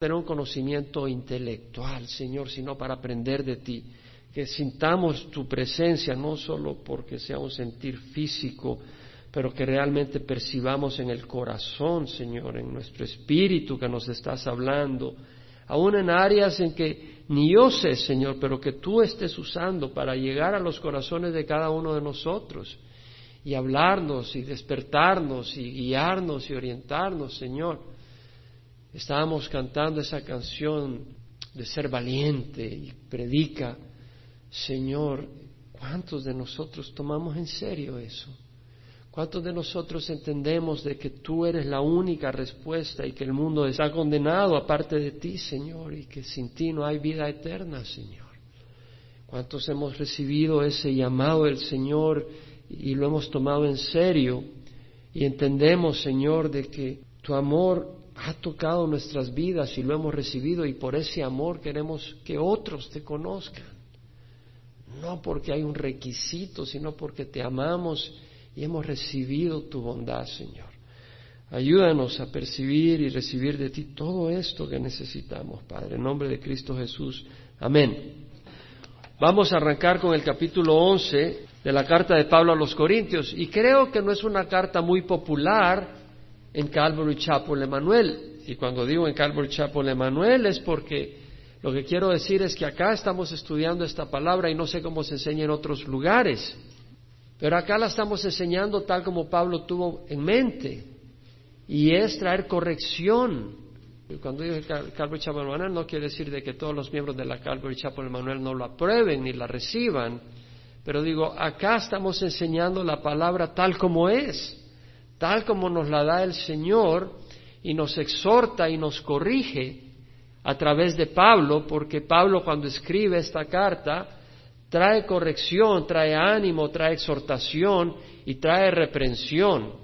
tener un conocimiento intelectual, Señor, sino para aprender de ti. Que sintamos tu presencia, no solo porque sea un sentir físico, pero que realmente percibamos en el corazón, Señor, en nuestro espíritu que nos estás hablando, aún en áreas en que ni yo sé, Señor, pero que tú estés usando para llegar a los corazones de cada uno de nosotros y hablarnos y despertarnos y guiarnos y orientarnos, Señor. Estábamos cantando esa canción de ser valiente y predica, Señor, ¿cuántos de nosotros tomamos en serio eso? ¿Cuántos de nosotros entendemos de que tú eres la única respuesta y que el mundo está condenado aparte de ti, Señor, y que sin ti no hay vida eterna, Señor? ¿Cuántos hemos recibido ese llamado del Señor y lo hemos tomado en serio y entendemos, Señor, de que tu amor ha tocado nuestras vidas y lo hemos recibido y por ese amor queremos que otros te conozcan. No porque hay un requisito, sino porque te amamos y hemos recibido tu bondad, Señor. Ayúdanos a percibir y recibir de ti todo esto que necesitamos, Padre. En nombre de Cristo Jesús. Amén. Vamos a arrancar con el capítulo 11 de la carta de Pablo a los Corintios. Y creo que no es una carta muy popular en Calvary Chapel Emanuel. Y cuando digo en Calvary Chapel Emanuel es porque lo que quiero decir es que acá estamos estudiando esta palabra y no sé cómo se enseña en otros lugares. Pero acá la estamos enseñando tal como Pablo tuvo en mente. Y es traer corrección. Cuando digo Calvary Chapel Emanuel no quiere decir de que todos los miembros de la Calvary Chapel Emanuel no lo aprueben ni la reciban. Pero digo, acá estamos enseñando la palabra tal como es tal como nos la da el Señor y nos exhorta y nos corrige a través de Pablo, porque Pablo cuando escribe esta carta trae corrección, trae ánimo, trae exhortación y trae reprensión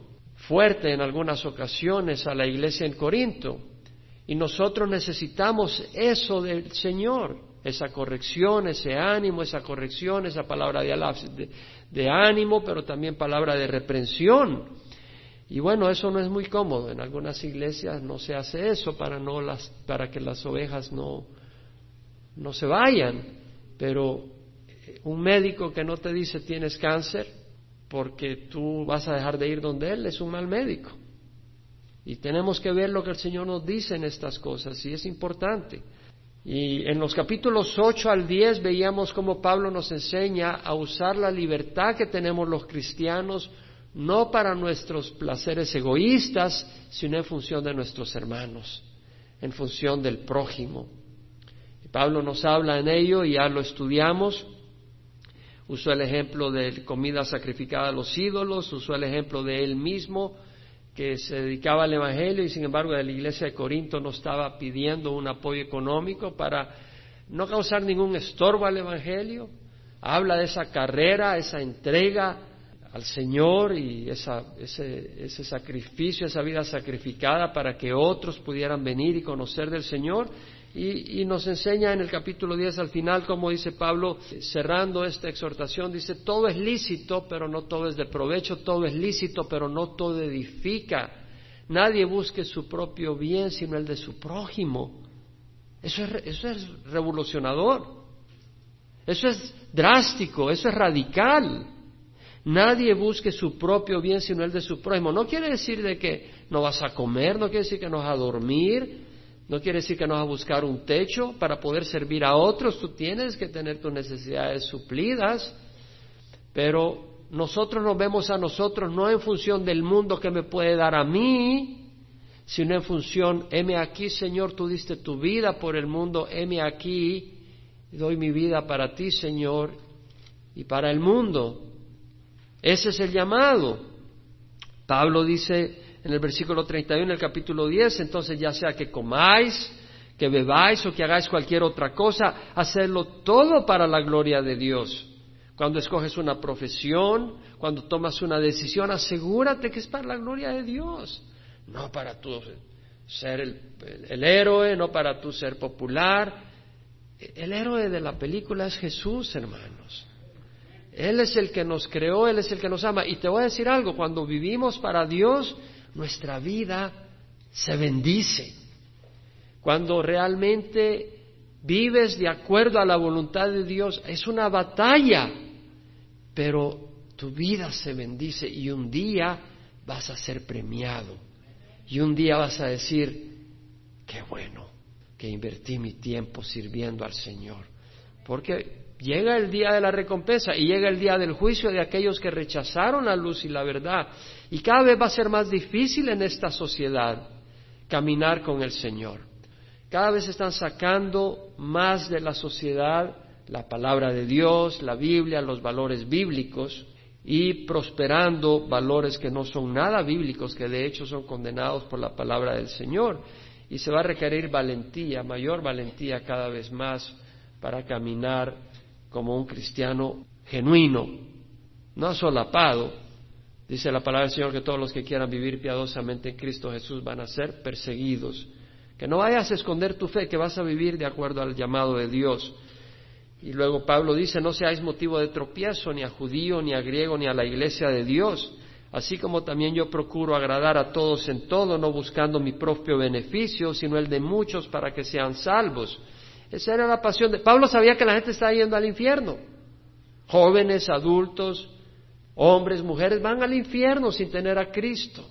fuerte en algunas ocasiones a la iglesia en Corinto. Y nosotros necesitamos eso del Señor, esa corrección, ese ánimo, esa corrección, esa palabra de, ánimo, pero también palabra de reprensión y bueno, eso no es muy cómodo. En algunas iglesias no se hace eso para, no las, para que las ovejas no, no se vayan. Pero eh, un médico que no te dice tienes cáncer porque tú vas a dejar de ir donde él es un mal médico. Y tenemos que ver lo que el Señor nos dice en estas cosas y es importante. Y en los capítulos 8 al 10 veíamos cómo Pablo nos enseña a usar la libertad que tenemos los cristianos no para nuestros placeres egoístas, sino en función de nuestros hermanos, en función del prójimo. Pablo nos habla en ello y ya lo estudiamos. Usó el ejemplo de comida sacrificada a los ídolos, usó el ejemplo de él mismo, que se dedicaba al Evangelio y sin embargo de la iglesia de Corinto no estaba pidiendo un apoyo económico para no causar ningún estorbo al Evangelio. Habla de esa carrera, esa entrega al Señor y ese, ese sacrificio, esa vida sacrificada para que otros pudieran venir y conocer del Señor. Y, nos enseña en el capítulo 10 al final, como dice Pablo, cerrando esta exhortación, dice, todo es lícito, pero no todo es de provecho, todo es lícito, pero no todo edifica. Nadie busque su propio bien, sino el de su prójimo. Eso es, eso es revolucionador, eso es drástico, eso es radical. Nadie busque su propio bien sino el de su prójimo. No quiere decir de que no vas a comer, no quiere decir que no vas a dormir, no quiere decir que no vas a buscar un techo para poder servir a otros. Tú tienes que tener tus necesidades suplidas, pero nosotros nos vemos a nosotros no en función del mundo que me puede dar a mí, sino en función, heme aquí, Señor, tú diste tu vida por el mundo, heme aquí, doy mi vida para ti, Señor, y para el mundo. Ese es el llamado. Pablo dice en el versículo 31 del capítulo 10, entonces ya sea que comáis, que bebáis o que hagáis cualquier otra cosa, hacerlo todo para la gloria de Dios. Cuando escoges una profesión, cuando tomas una decisión, asegúrate que es para la gloria de Dios, no para tú ser el, el héroe, no para tú ser popular. El héroe de la película es Jesús, hermanos. Él es el que nos creó, Él es el que nos ama. Y te voy a decir algo, cuando vivimos para Dios, nuestra vida se bendice. Cuando realmente vives de acuerdo a la voluntad de Dios, es una batalla, pero tu vida se bendice y un día vas a ser premiado. Y un día vas a decir, qué bueno que invertí mi tiempo sirviendo al Señor. Porque llega el día de la recompensa y llega el día del juicio de aquellos que rechazaron la luz y la verdad. Y cada vez va a ser más difícil en esta sociedad caminar con el Señor. Cada vez están sacando más de la sociedad la palabra de Dios, la Biblia, los valores bíblicos y prosperando valores que no son nada bíblicos, que de hecho son condenados por la palabra del Señor. Y se va a requerir valentía, mayor valentía cada vez más para caminar como un cristiano genuino, no solapado. Dice la palabra del Señor que todos los que quieran vivir piadosamente en Cristo Jesús van a ser perseguidos. Que no vayas a esconder tu fe, que vas a vivir de acuerdo al llamado de Dios. Y luego Pablo dice, no seáis motivo de tropiezo ni a judío, ni a griego, ni a la iglesia de Dios, así como también yo procuro agradar a todos en todo, no buscando mi propio beneficio, sino el de muchos para que sean salvos. Esa era la pasión de Pablo sabía que la gente estaba yendo al infierno. Jóvenes, adultos, hombres, mujeres van al infierno sin tener a Cristo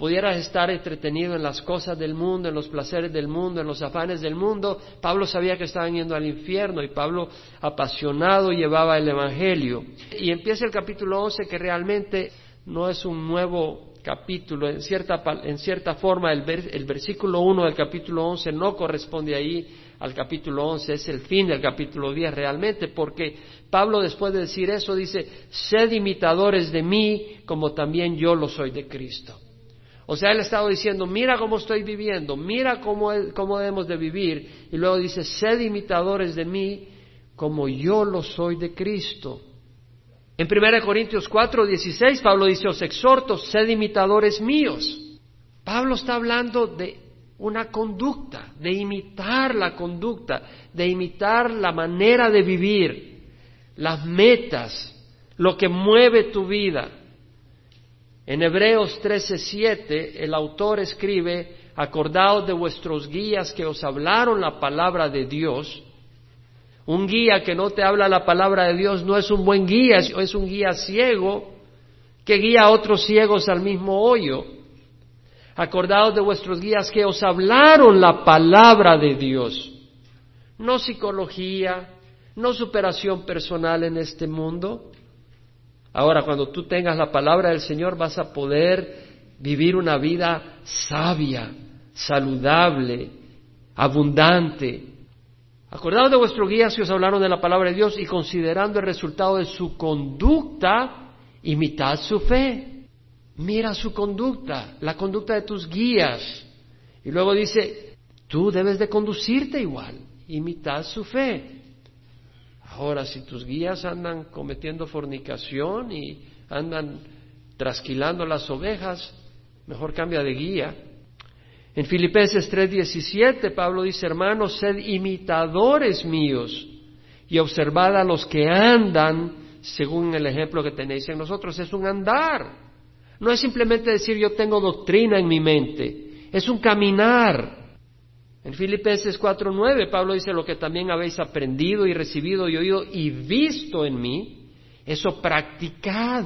pudieras estar entretenido en las cosas del mundo, en los placeres del mundo, en los afanes del mundo. Pablo sabía que estaban yendo al infierno y Pablo apasionado llevaba el Evangelio. Y empieza el capítulo 11 que realmente no es un nuevo capítulo, en cierta, en cierta forma el, el versículo 1 del capítulo 11 no corresponde ahí al capítulo 11, es el fin del capítulo 10 realmente, porque Pablo después de decir eso dice, sed imitadores de mí como también yo lo soy de Cristo. O sea, él estaba diciendo, mira cómo estoy viviendo, mira cómo, cómo debemos de vivir. Y luego dice, sed imitadores de mí como yo lo soy de Cristo. En 1 Corintios 4, 16, Pablo dice, os exhorto, sed imitadores míos. Pablo está hablando de una conducta, de imitar la conducta, de imitar la manera de vivir, las metas, lo que mueve tu vida. En Hebreos 13:7 el autor escribe, acordaos de vuestros guías que os hablaron la palabra de Dios. Un guía que no te habla la palabra de Dios no es un buen guía, es un guía ciego que guía a otros ciegos al mismo hoyo. Acordaos de vuestros guías que os hablaron la palabra de Dios. No psicología, no superación personal en este mundo, Ahora, cuando tú tengas la palabra del Señor, vas a poder vivir una vida sabia, saludable, abundante. Acordados de vuestro guía si os hablaron de la palabra de Dios y considerando el resultado de su conducta, imitad su fe. Mira su conducta, la conducta de tus guías. Y luego dice, tú debes de conducirte igual, imitad su fe. Ahora, si tus guías andan cometiendo fornicación y andan trasquilando las ovejas, mejor cambia de guía. En Filipenses 3:17 Pablo dice, hermanos, sed imitadores míos y observad a los que andan según el ejemplo que tenéis en nosotros. Es un andar. No es simplemente decir yo tengo doctrina en mi mente, es un caminar. En Filipenses 4:9 Pablo dice lo que también habéis aprendido y recibido y oído y visto en mí, eso practicad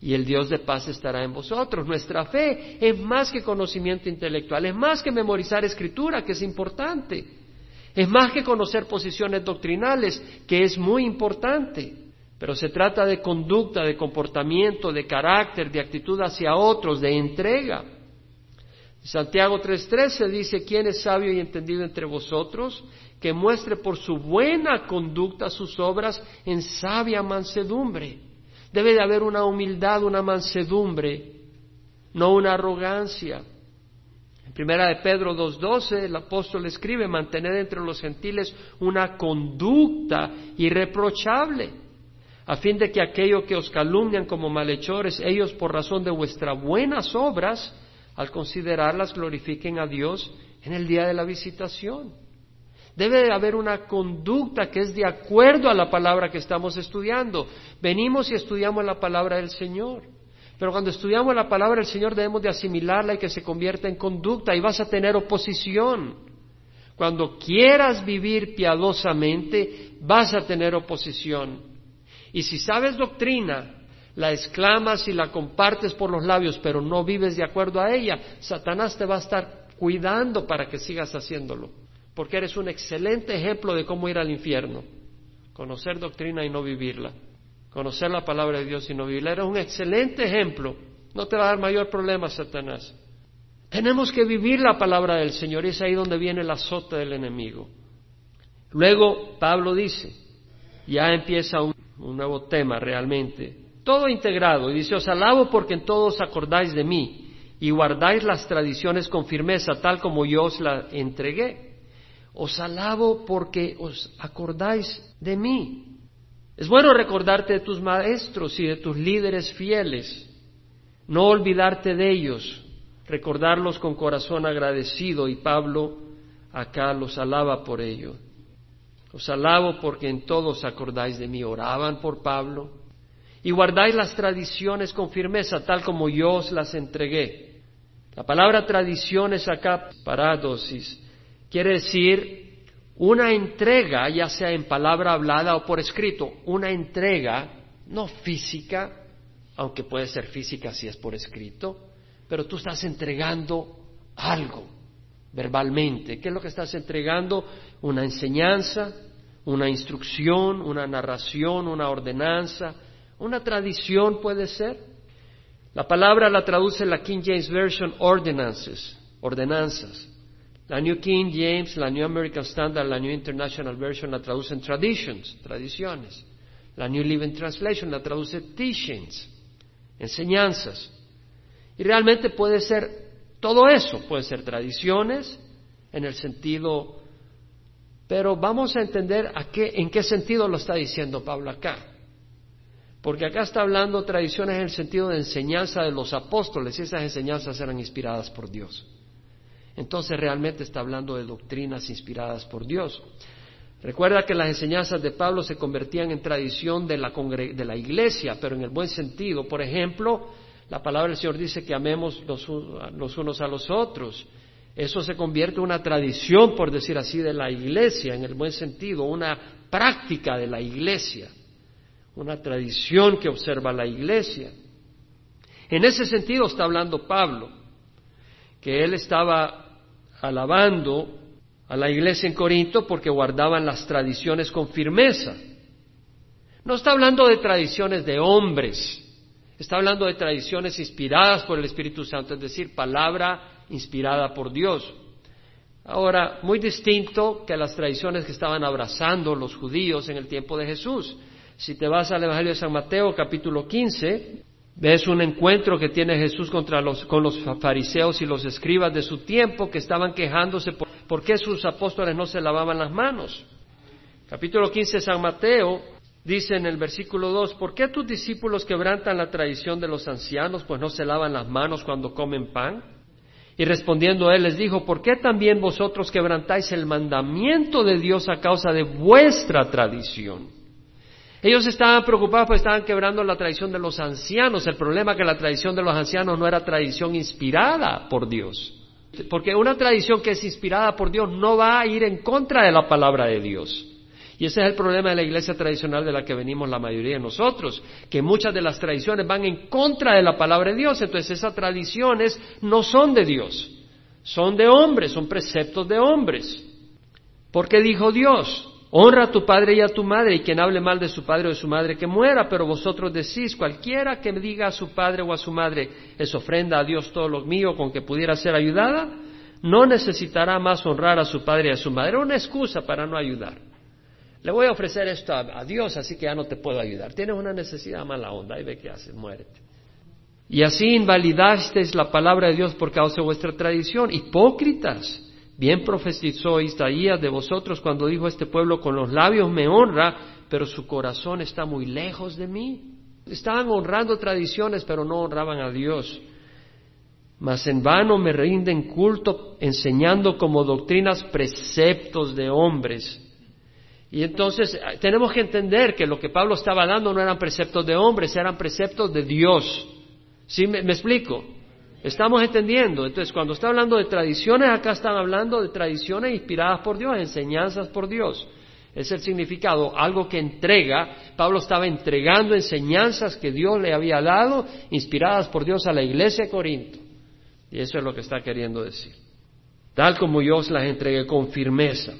y el Dios de paz estará en vosotros. Nuestra fe es más que conocimiento intelectual, es más que memorizar escritura, que es importante, es más que conocer posiciones doctrinales, que es muy importante, pero se trata de conducta, de comportamiento, de carácter, de actitud hacia otros, de entrega. Santiago 3:13 dice, ¿quién es sabio y entendido entre vosotros? Que muestre por su buena conducta sus obras en sabia mansedumbre. Debe de haber una humildad, una mansedumbre, no una arrogancia. En primera de Pedro 2:12 el apóstol escribe, mantener entre los gentiles una conducta irreprochable, a fin de que aquello que os calumnian como malhechores, ellos por razón de vuestras buenas obras, al considerarlas, glorifiquen a Dios en el día de la visitación. Debe de haber una conducta que es de acuerdo a la palabra que estamos estudiando. Venimos y estudiamos la palabra del Señor. Pero cuando estudiamos la palabra del Señor debemos de asimilarla y que se convierta en conducta y vas a tener oposición. Cuando quieras vivir piadosamente, vas a tener oposición. Y si sabes doctrina, la exclamas y la compartes por los labios, pero no vives de acuerdo a ella, Satanás te va a estar cuidando para que sigas haciéndolo, porque eres un excelente ejemplo de cómo ir al infierno, conocer doctrina y no vivirla conocer la palabra de Dios y no vivirla. Era un excelente ejemplo. No te va a dar mayor problema, Satanás. Tenemos que vivir la palabra del Señor y es ahí donde viene el azote del enemigo. Luego Pablo dice, ya empieza un, un nuevo tema realmente, todo integrado, y dice, os alabo porque en todos acordáis de mí y guardáis las tradiciones con firmeza, tal como yo os la entregué. Os alabo porque os acordáis de mí. Es bueno recordarte de tus maestros y de tus líderes fieles, no olvidarte de ellos, recordarlos con corazón agradecido y Pablo acá los alaba por ello. Os alabo porque en todos acordáis de mí, oraban por Pablo y guardáis las tradiciones con firmeza, tal como yo os las entregué. La palabra tradiciones acá, paradosis, quiere decir una entrega, ya sea en palabra hablada o por escrito, una entrega no física, aunque puede ser física si es por escrito, pero tú estás entregando algo verbalmente. ¿Qué es lo que estás entregando? Una enseñanza, una instrucción, una narración, una ordenanza, una tradición puede ser. La palabra la traduce la King James Version ordinances, ordenanzas. La New King James, la New American Standard, la New International Version la traducen traditions, tradiciones. La New Living Translation la traduce teachings, enseñanzas. Y realmente puede ser todo eso, puede ser tradiciones en el sentido, pero vamos a entender a qué, en qué sentido lo está diciendo Pablo acá. Porque acá está hablando tradiciones en el sentido de enseñanza de los apóstoles y esas enseñanzas eran inspiradas por Dios entonces realmente está hablando de doctrinas inspiradas por Dios. Recuerda que las enseñanzas de Pablo se convertían en tradición de la, de la iglesia, pero en el buen sentido. Por ejemplo, la palabra del Señor dice que amemos los, los unos a los otros. Eso se convierte en una tradición, por decir así, de la iglesia, en el buen sentido, una práctica de la iglesia, una tradición que observa la iglesia. En ese sentido está hablando Pablo, que él estaba alabando a la iglesia en Corinto porque guardaban las tradiciones con firmeza. No está hablando de tradiciones de hombres, está hablando de tradiciones inspiradas por el Espíritu Santo, es decir, palabra inspirada por Dios. Ahora, muy distinto que las tradiciones que estaban abrazando los judíos en el tiempo de Jesús. Si te vas al Evangelio de San Mateo, capítulo 15, Ves un encuentro que tiene Jesús contra los, con los fariseos y los escribas de su tiempo que estaban quejándose por, por qué sus apóstoles no se lavaban las manos. Capítulo 15 de San Mateo dice en el versículo 2, ¿por qué tus discípulos quebrantan la tradición de los ancianos, pues no se lavan las manos cuando comen pan? Y respondiendo él les dijo, ¿por qué también vosotros quebrantáis el mandamiento de Dios a causa de vuestra tradición? Ellos estaban preocupados porque estaban quebrando la tradición de los ancianos. El problema es que la tradición de los ancianos no era tradición inspirada por Dios. Porque una tradición que es inspirada por Dios no va a ir en contra de la palabra de Dios. Y ese es el problema de la iglesia tradicional de la que venimos la mayoría de nosotros, que muchas de las tradiciones van en contra de la palabra de Dios. Entonces esas tradiciones no son de Dios, son de hombres, son preceptos de hombres. Porque dijo Dios, Honra a tu padre y a tu madre, y quien hable mal de su padre o de su madre que muera, pero vosotros decís, cualquiera que diga a su padre o a su madre, es ofrenda a Dios todo lo mío con que pudiera ser ayudada, no necesitará más honrar a su padre y a su madre. Una excusa para no ayudar. Le voy a ofrecer esto a, Dios, así que ya no te puedo ayudar. Tienes una necesidad mala onda, y ve qué haces, muérete. Y así invalidasteis la palabra de Dios por causa de vuestra tradición, hipócritas. Bien profetizó Isaías de vosotros cuando dijo este pueblo con los labios me honra, pero su corazón está muy lejos de mí. Estaban honrando tradiciones, pero no honraban a Dios. Mas en vano me rinden culto enseñando como doctrinas preceptos de hombres. Y entonces eh, tenemos que entender que lo que Pablo estaba dando no eran preceptos de hombres, eran preceptos de Dios. ¿Sí me, me explico? Estamos entendiendo. Entonces, cuando está hablando de tradiciones, acá están hablando de tradiciones inspiradas por Dios, enseñanzas por Dios. Es el significado, algo que entrega. Pablo estaba entregando enseñanzas que Dios le había dado, inspiradas por Dios a la iglesia de Corinto. Y eso es lo que está queriendo decir. Tal como yo os las entregué con firmeza.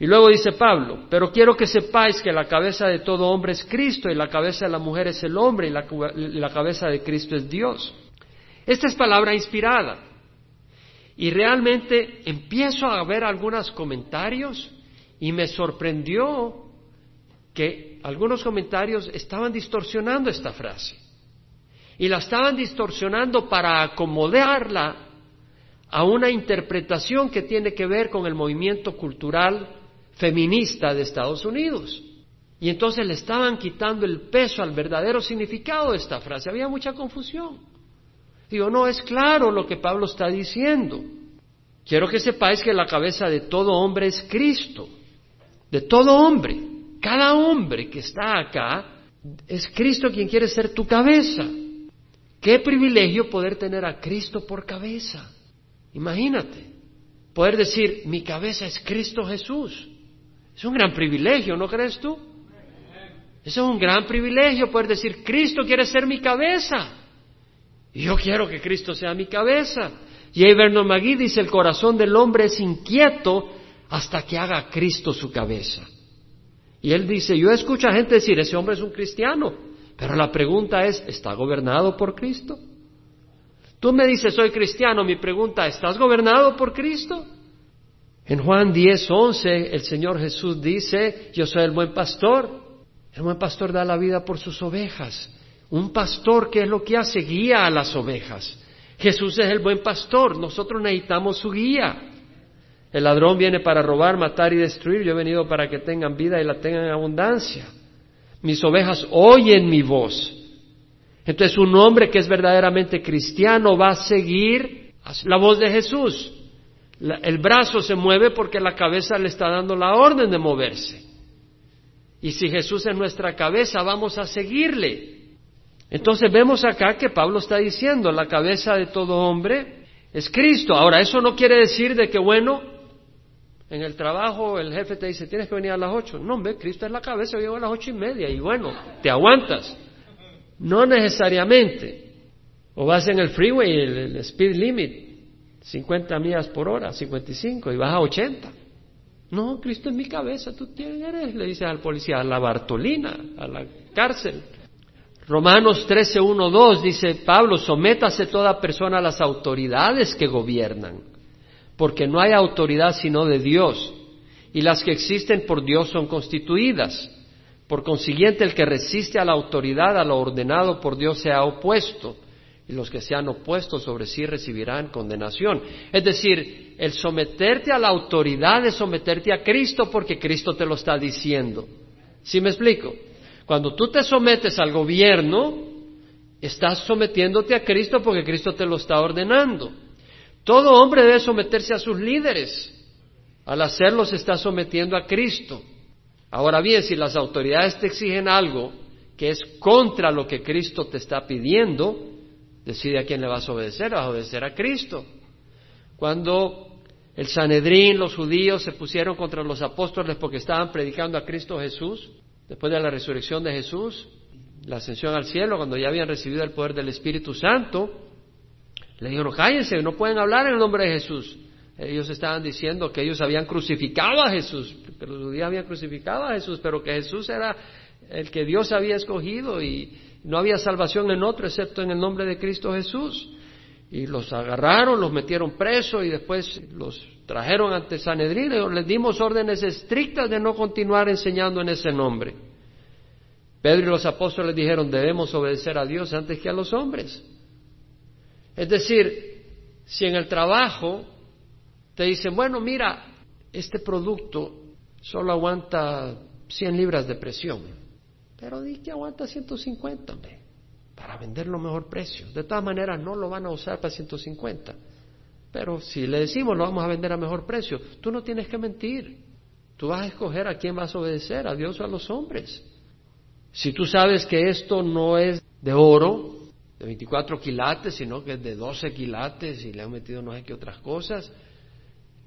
Y luego dice Pablo, pero quiero que sepáis que la cabeza de todo hombre es Cristo y la cabeza de la mujer es el hombre y la, cabeza de Cristo es Dios. Esta es palabra inspirada. Y realmente empiezo a ver algunos comentarios y me sorprendió que algunos comentarios estaban distorsionando esta frase. Y la estaban distorsionando para acomodarla a una interpretación que tiene que ver con el movimiento cultural feminista de Estados Unidos. Y entonces le estaban quitando el peso al verdadero significado de esta frase. Había mucha confusión. Digo, no, es claro lo que Pablo está diciendo. Quiero que sepáis que la cabeza de todo hombre es Cristo. De todo hombre. Cada hombre que está acá es Cristo quien quiere ser tu cabeza. Qué privilegio poder tener a Cristo por cabeza. Imagínate, poder decir, mi cabeza es Cristo Jesús. Es un gran privilegio, ¿no crees tú? Es un gran privilegio poder decir, Cristo quiere ser mi cabeza. Y yo quiero que Cristo sea mi cabeza. Y Vernon McGee dice, el corazón del hombre es inquieto hasta que haga Cristo su cabeza. Y él dice, yo escucho a gente decir, ese hombre es un cristiano, pero la pregunta es, ¿está gobernado por Cristo? Tú me dices, soy cristiano, mi pregunta, ¿estás gobernado por Cristo? En Juan 10, 11, el Señor Jesús dice, yo soy el buen pastor. El buen pastor da la vida por sus ovejas. Un pastor, ¿qué es lo que hace? Guía a las ovejas. Jesús es el buen pastor, nosotros necesitamos su guía. El ladrón viene para robar, matar y destruir. Yo he venido para que tengan vida y la tengan en abundancia. Mis ovejas oyen mi voz. Entonces un hombre que es verdaderamente cristiano va a seguir la voz de Jesús. El brazo se mueve porque la cabeza le está dando la orden de moverse. Y si Jesús es nuestra cabeza, vamos a seguirle. Entonces vemos acá que Pablo está diciendo, la cabeza de todo hombre es Cristo. Ahora, eso no quiere decir de que, bueno, en el trabajo el jefe te dice, tienes que venir a las ocho. No, hombre, Cristo es la cabeza, yo llego a las ocho y media y bueno, te aguantas. No necesariamente. O vas en el freeway, el, speed limit, 50 millas por hora, 55, y vas a 80. No, Cristo es mi cabeza, tú quién eres, le dices al policía, a la Bartolina, a la cárcel. Romanos 13, 1, 2 dice Pablo, sométase toda persona a las autoridades que gobiernan, porque no hay autoridad sino de Dios, y las que existen por Dios son constituidas. Por consiguiente, el que resiste a la autoridad, a lo ordenado por Dios, se ha opuesto, y los que se han opuesto sobre sí recibirán condenación. Es decir, el someterte a la autoridad es someterte a Cristo porque Cristo te lo está diciendo. ¿Sí me explico? Cuando tú te sometes al gobierno, estás sometiéndote a Cristo porque Cristo te lo está ordenando. Todo hombre debe someterse a sus líderes. Al hacerlo se está sometiendo a Cristo. Ahora bien, si las autoridades te exigen algo que es contra lo que Cristo te está pidiendo, decide a quién le vas a obedecer, vas a obedecer a Cristo. Cuando el Sanedrín, los judíos se pusieron contra los apóstoles porque estaban predicando a Cristo Jesús, después de la resurrección de Jesús, la ascensión al cielo, cuando ya habían recibido el poder del Espíritu Santo, le dijeron, cállense, no pueden hablar en el nombre de Jesús. Ellos estaban diciendo que ellos habían crucificado a Jesús, que los judíos habían crucificado a Jesús, pero que Jesús era el que Dios había escogido y no había salvación en otro excepto en el nombre de Cristo Jesús. Y los agarraron, los metieron presos y después los trajeron ante Sanedrín les dimos órdenes estrictas de no continuar enseñando en ese nombre. Pedro y los apóstoles dijeron, debemos obedecer a Dios antes que a los hombres. Es decir, si en el trabajo te dicen, bueno, mira, este producto solo aguanta 100 libras de presión, pero di que aguanta 150, hombre, para venderlo a mejor precio. De todas maneras, no lo van a usar para 150. Pero si le decimos lo vamos a vender a mejor precio, tú no tienes que mentir. Tú vas a escoger a quién vas a obedecer, a Dios o a los hombres. Si tú sabes que esto no es de oro, de 24 quilates, sino que es de 12 quilates y le han metido no sé qué otras cosas.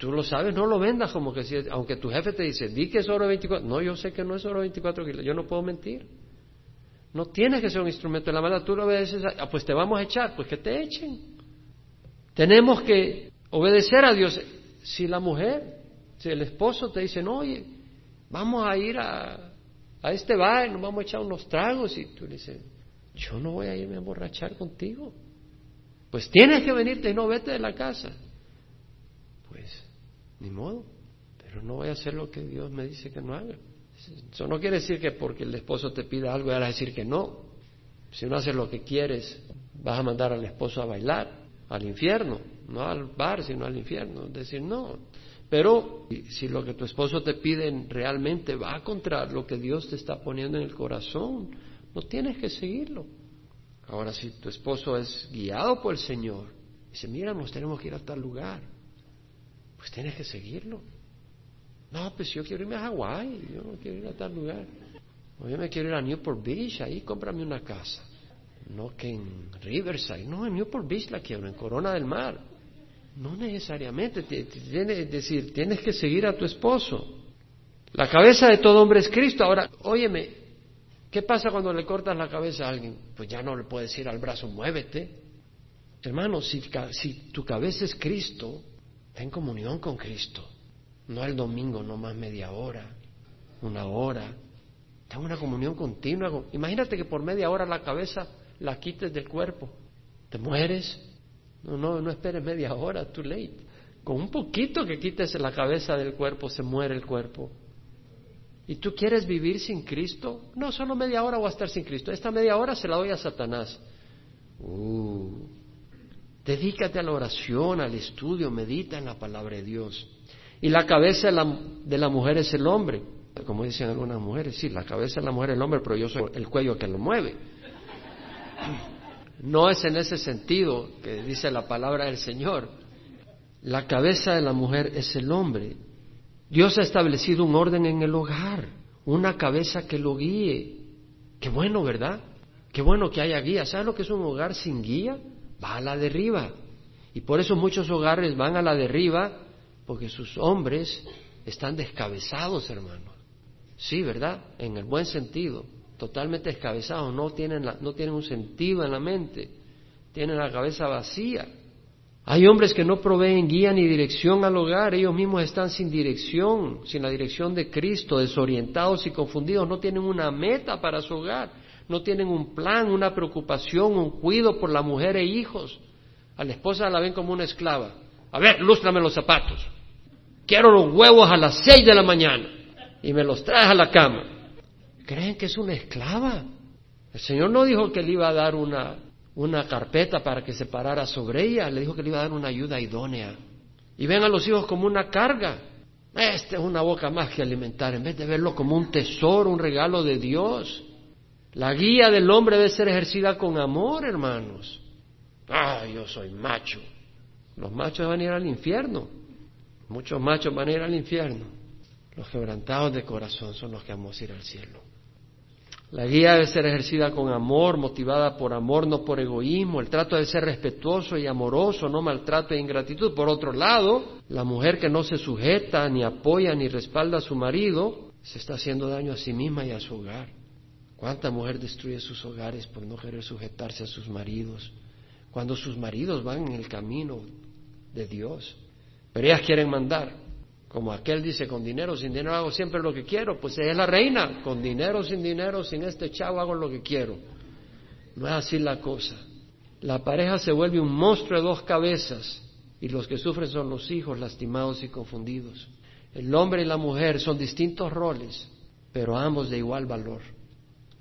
Tú lo sabes, no lo vendas como que si, aunque tu jefe te dice, di que es oro 24, no, yo sé que no es oro 24 quilates, yo no puedo mentir. No tienes que ser un instrumento de la maldad, tú lo obedeces, ah, pues te vamos a echar, pues que te echen. Tenemos que obedecer a Dios. Si la mujer, si el esposo te dice, no, oye, vamos a ir a, a este bar, nos vamos a echar unos tragos, y tú le dices, yo no voy a irme a emborrachar contigo. Pues tienes que venirte y no vete de la casa. Ni modo, pero no voy a hacer lo que Dios me dice que no haga. Eso no quiere decir que porque el esposo te pida algo, vas a decir que no. Si no haces lo que quieres, vas a mandar al esposo a bailar, al infierno, no al bar, sino al infierno. Decir, no. Pero si lo que tu esposo te pide realmente va contra lo que Dios te está poniendo en el corazón, no tienes que seguirlo. Ahora, si tu esposo es guiado por el Señor, dice, mira, nos tenemos que ir a tal lugar, pues tienes que seguirlo. No, pues yo quiero irme a Hawái, yo no quiero ir a tal lugar. O yo me quiero ir a Newport Beach, ahí cómprame una casa. No que en Riverside, no, en Newport Beach la quiero, en Corona del Mar. No necesariamente, es decir, tienes que seguir a tu esposo. La cabeza de todo hombre es Cristo. Ahora, óyeme, ¿Qué pasa cuando le cortas la cabeza a alguien? Pues ya no le puedes decir al brazo, muévete. Hermano, si, tu cabeza es Cristo, ten comunión con Cristo. No el domingo, no más media hora, una hora. Ten una comunión continua. Imagínate que por media hora la cabeza la quites del cuerpo. ¿Te mueres? No, no, no esperes media hora, too late. Con un poquito que quites la cabeza del cuerpo, se muere el cuerpo. ¿Y tú quieres vivir sin Cristo? No, solo media hora voy a estar sin Cristo. Esta media hora se la doy a Satanás. Uh, dedícate a la oración, al estudio, medita en la palabra de Dios. Y la cabeza de la, de la mujer es el hombre. Como dicen algunas mujeres, sí, la cabeza de la mujer es el hombre, pero yo soy el cuello que lo mueve. No es en ese sentido que dice la palabra del Señor. La cabeza de la mujer es el hombre Dios ha establecido un orden en el hogar, una cabeza que lo guíe. Qué bueno, ¿verdad? Qué bueno que haya guía. ¿Sabes lo que es un hogar sin guía? Va a la derriba. Y por eso muchos hogares van a la derriba porque sus hombres están descabezados, hermanos. Sí, ¿verdad? En el buen sentido. Totalmente descabezados. No tienen, no tienen un sentido en la mente. Tienen la cabeza vacía. Hay hombres que no proveen guía ni dirección al hogar, ellos mismos están sin dirección, sin la dirección de Cristo, desorientados y confundidos, no tienen una meta para su hogar, no tienen un plan, una preocupación, un cuido por la mujer e hijos. A la esposa la ven como una esclava. A ver, lústrame los zapatos. Quiero los huevos a las seis de la mañana y me los traes a la cama. ¿Creen que es una esclava? El Señor no dijo que le iba a dar una una carpeta para que se parara sobre ella, le dijo que le iba a dar una ayuda idónea. Y ven a los hijos como una carga. Esta es una boca más que alimentar, en vez de verlo como un tesoro, un regalo de Dios. La guía del hombre debe ser ejercida con amor, hermanos. Ah, yo soy macho. Los machos van a ir al infierno. Muchos machos van a ir al infierno. Los quebrantados de corazón son los que vamos a ir al cielo. La guía debe ser ejercida con amor, motivada por amor, no por egoísmo. El trato debe ser respetuoso y amoroso, no maltrato e ingratitud. Por otro lado, la mujer que no se sujeta, ni apoya, ni respalda a su marido, se está haciendo daño a sí misma y a su hogar. ¿Cuánta mujer destruye sus hogares por no querer sujetarse a sus maridos? Cuando sus maridos van en el camino de Dios. Pero ellas quieren mandar. Como aquel dice, con dinero, sin dinero hago siempre lo que quiero, pues ella es la reina, con dinero, sin dinero, sin este chavo hago lo que quiero. No es así la cosa. La pareja se vuelve un monstruo de dos cabezas y los que sufren son los hijos lastimados y confundidos. El hombre y la mujer son distintos roles, pero ambos de igual valor.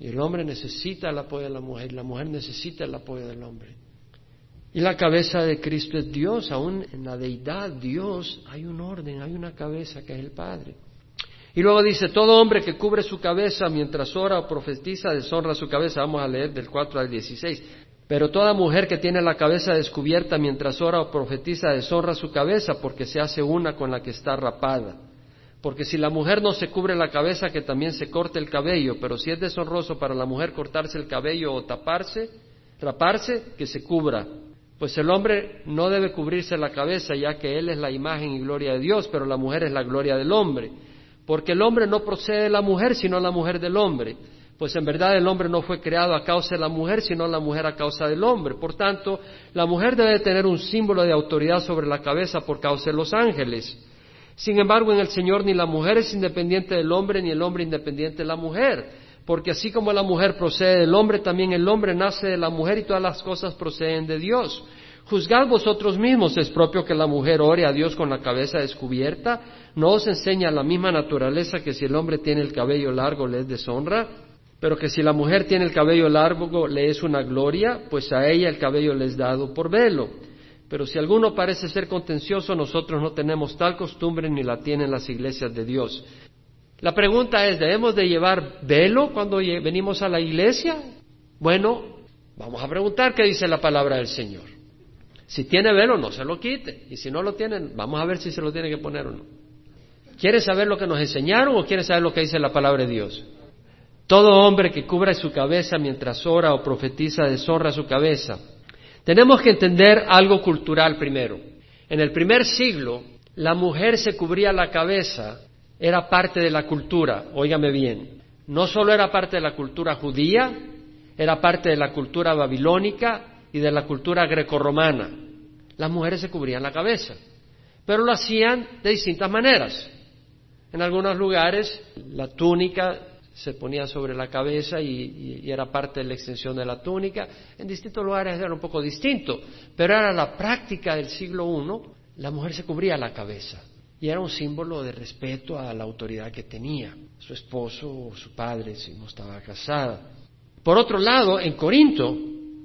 Y el hombre necesita el apoyo de la mujer y la mujer necesita el apoyo del hombre. Y la cabeza de Cristo es Dios, aún en la deidad Dios hay un orden, hay una cabeza que es el Padre. Y luego dice, todo hombre que cubre su cabeza mientras ora o profetiza deshonra su cabeza. Vamos a leer del 4 al 16. Pero toda mujer que tiene la cabeza descubierta mientras ora o profetiza deshonra su cabeza porque se hace una con la que está rapada. Porque si la mujer no se cubre la cabeza, que también se corte el cabello, pero si es deshonroso para la mujer cortarse el cabello o taparse, Traparse, que se cubra. Pues el hombre no debe cubrirse la cabeza, ya que él es la imagen y gloria de Dios, pero la mujer es la gloria del hombre. Porque el hombre no procede de la mujer, sino la mujer del hombre. Pues en verdad el hombre no fue creado a causa de la mujer, sino la mujer a causa del hombre. Por tanto, la mujer debe tener un símbolo de autoridad sobre la cabeza por causa de los ángeles. Sin embargo, en el Señor ni la mujer es independiente del hombre, ni el hombre independiente de la mujer. Porque así como la mujer procede del hombre, también el hombre nace de la mujer y todas las cosas proceden de Dios. Juzgad vosotros mismos, es propio que la mujer ore a Dios con la cabeza descubierta. ¿No os enseña la misma naturaleza que si el hombre tiene el cabello largo le es deshonra? Pero que si la mujer tiene el cabello largo le es una gloria, pues a ella el cabello le es dado por velo. Pero si alguno parece ser contencioso, nosotros no tenemos tal costumbre ni la tienen las iglesias de Dios. La pregunta es, ¿debemos de llevar velo cuando venimos a la iglesia? Bueno, vamos a preguntar qué dice la palabra del Señor. Si tiene velo, no se lo quite. Y si no lo tienen, vamos a ver si se lo tiene que poner o no. ¿Quiere saber lo que nos enseñaron o quiere saber lo que dice la palabra de Dios? Todo hombre que cubra su cabeza mientras ora o profetiza deshonra su cabeza. Tenemos que entender algo cultural primero. En el primer siglo, la mujer se cubría la cabeza, era parte de la cultura, óigame bien. No solo era parte de la cultura judía, era parte de la cultura babilónica y de la cultura grecorromana. Las mujeres se cubrían la cabeza, pero lo hacían de distintas maneras. En algunos lugares la túnica se ponía sobre la cabeza y, era parte de la extensión de la túnica. En distintos lugares era un poco distinto, pero era la práctica del siglo I, la mujer se cubría la cabeza y era un símbolo de respeto a la autoridad que tenía, su esposo o su padre si no estaba casada. Por otro lado, en Corinto,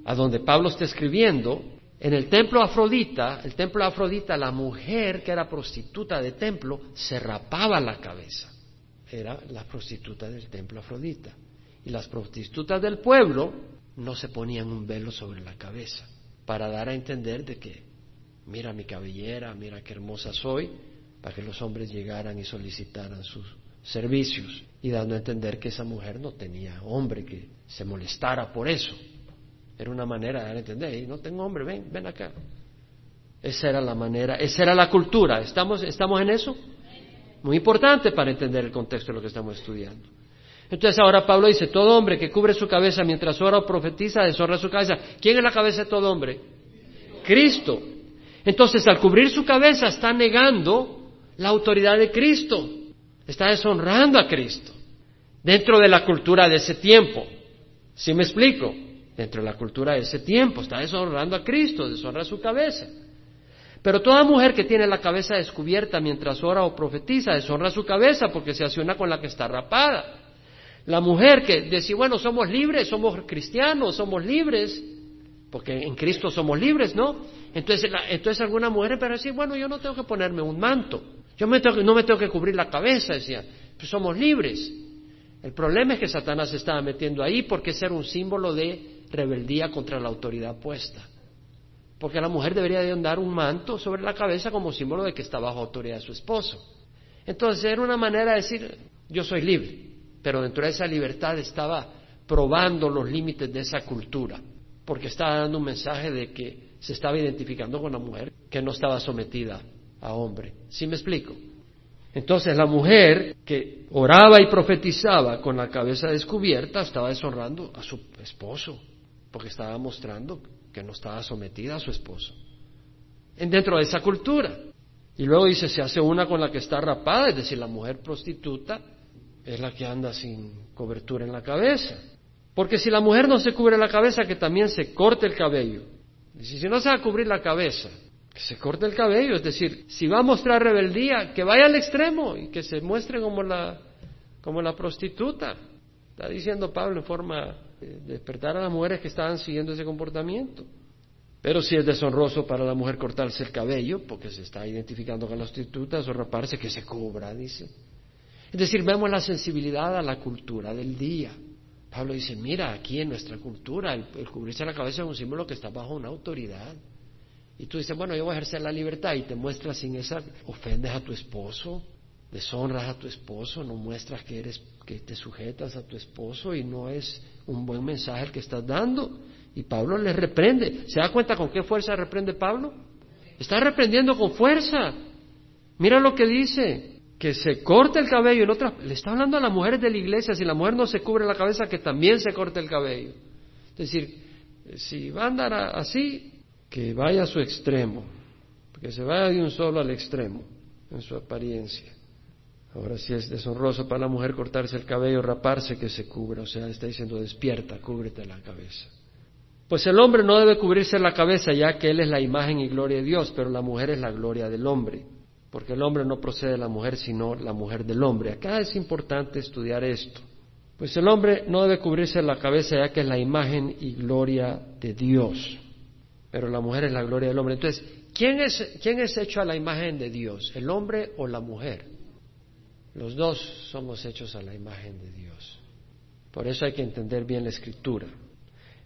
a donde Pablo está escribiendo, en el templo Afrodita, el templo Afrodita, la mujer que era prostituta de templo se rapaba la cabeza era la prostituta del templo Afrodita. Y las prostitutas del pueblo no se ponían un velo sobre la cabeza para dar a entender de que, mira mi cabellera, mira qué hermosa soy, para que los hombres llegaran y solicitaran sus servicios y dando a entender que esa mujer no tenía hombre que se molestara por eso. Era una manera de dar a entender, no tengo hombre, ven, ven acá. Esa era la manera, esa era la cultura. ¿Estamos, estamos en eso? Muy importante para entender el contexto de lo que estamos estudiando. Entonces ahora Pablo dice, todo hombre que cubre su cabeza mientras ora o profetiza, deshonra su cabeza. ¿Quién es la cabeza de todo hombre? Cristo. Entonces al cubrir su cabeza está negando la autoridad de Cristo. Está deshonrando a Cristo. Dentro de la cultura de ese tiempo. ¿Sí me explico? Dentro de la cultura de ese tiempo está deshonrando a Cristo, deshonra su cabeza. Pero toda mujer que tiene la cabeza descubierta mientras ora o profetiza deshonra su cabeza porque se hace con la que está rapada. La mujer que dice, bueno, somos libres, somos cristianos, somos libres, porque en Cristo somos libres, ¿no? Entonces, entonces alguna mujer pero decir, bueno, yo no tengo que ponerme un manto, yo no me tengo que cubrir la cabeza, decía, pues somos libres. El problema es que Satanás se estaba metiendo ahí porque ese era un símbolo de rebeldía contra la autoridad puesta. Porque la mujer debería de andar un manto sobre la cabeza como símbolo de que está bajo autoridad de su esposo. Entonces era una manera de decir, yo soy libre, pero dentro de esa libertad estaba probando los límites de esa cultura, porque estaba dando un mensaje de que se estaba identificando con la mujer que no estaba sometida a hombre. ¿Sí me explico? Entonces la mujer que oraba y profetizaba con la cabeza descubierta estaba deshonrando a su esposo, porque estaba mostrando que no estaba sometida a su esposo. En dentro de esa cultura. Y luego dice, se hace una con la que está rapada, es decir, la mujer prostituta es la que anda sin cobertura en la cabeza. Porque si la mujer no se cubre la cabeza, que también se corte el cabello. Y si no se va a cubrir la cabeza, que se corte el cabello. Es decir, si va a mostrar rebeldía, que vaya al extremo y que se muestre como la, como la prostituta. Está diciendo Pablo en forma despertar a las mujeres que estaban siguiendo ese comportamiento. Pero si es deshonroso para la mujer cortarse el cabello, porque se está identificando con las prostitutas, o raparse, que se cubra, dice. Es decir, vemos la sensibilidad a la cultura del día. Pablo dice, mira, aquí en nuestra cultura el, el, cubrirse la cabeza es un símbolo que está bajo una autoridad. Y tú dices, bueno, yo voy a ejercer la libertad y te muestras sin esa, ofendes a tu esposo, deshonras a tu esposo, no muestras que eres que te sujetas a tu esposo y no es un buen mensaje el que estás dando. Y Pablo les reprende. ¿Se da cuenta con qué fuerza reprende Pablo? Está reprendiendo con fuerza. Mira lo que dice, que se corte el cabello. En otra, le está hablando a las mujeres de la iglesia, si la mujer no se cubre la cabeza, que también se corte el cabello. Es decir, si va a andar así, que vaya a su extremo, que se vaya de un solo al extremo en su apariencia. Ahora si es deshonroso para la mujer cortarse el cabello, raparse, que se cubra. O sea, está diciendo, despierta, cúbrete la cabeza. Pues el hombre no debe cubrirse la cabeza, ya que él es la imagen y gloria de Dios, pero la mujer es la gloria del hombre. Porque el hombre no procede de la mujer, sino la mujer del hombre. Acá es importante estudiar esto. Pues el hombre no debe cubrirse la cabeza, ya que es la imagen y gloria de Dios. Pero la mujer es la gloria del hombre. Entonces, ¿quién es, quién es hecho a la imagen de Dios? ¿El hombre o la mujer? Los dos somos hechos a la imagen de Dios. Por eso hay que entender bien la escritura.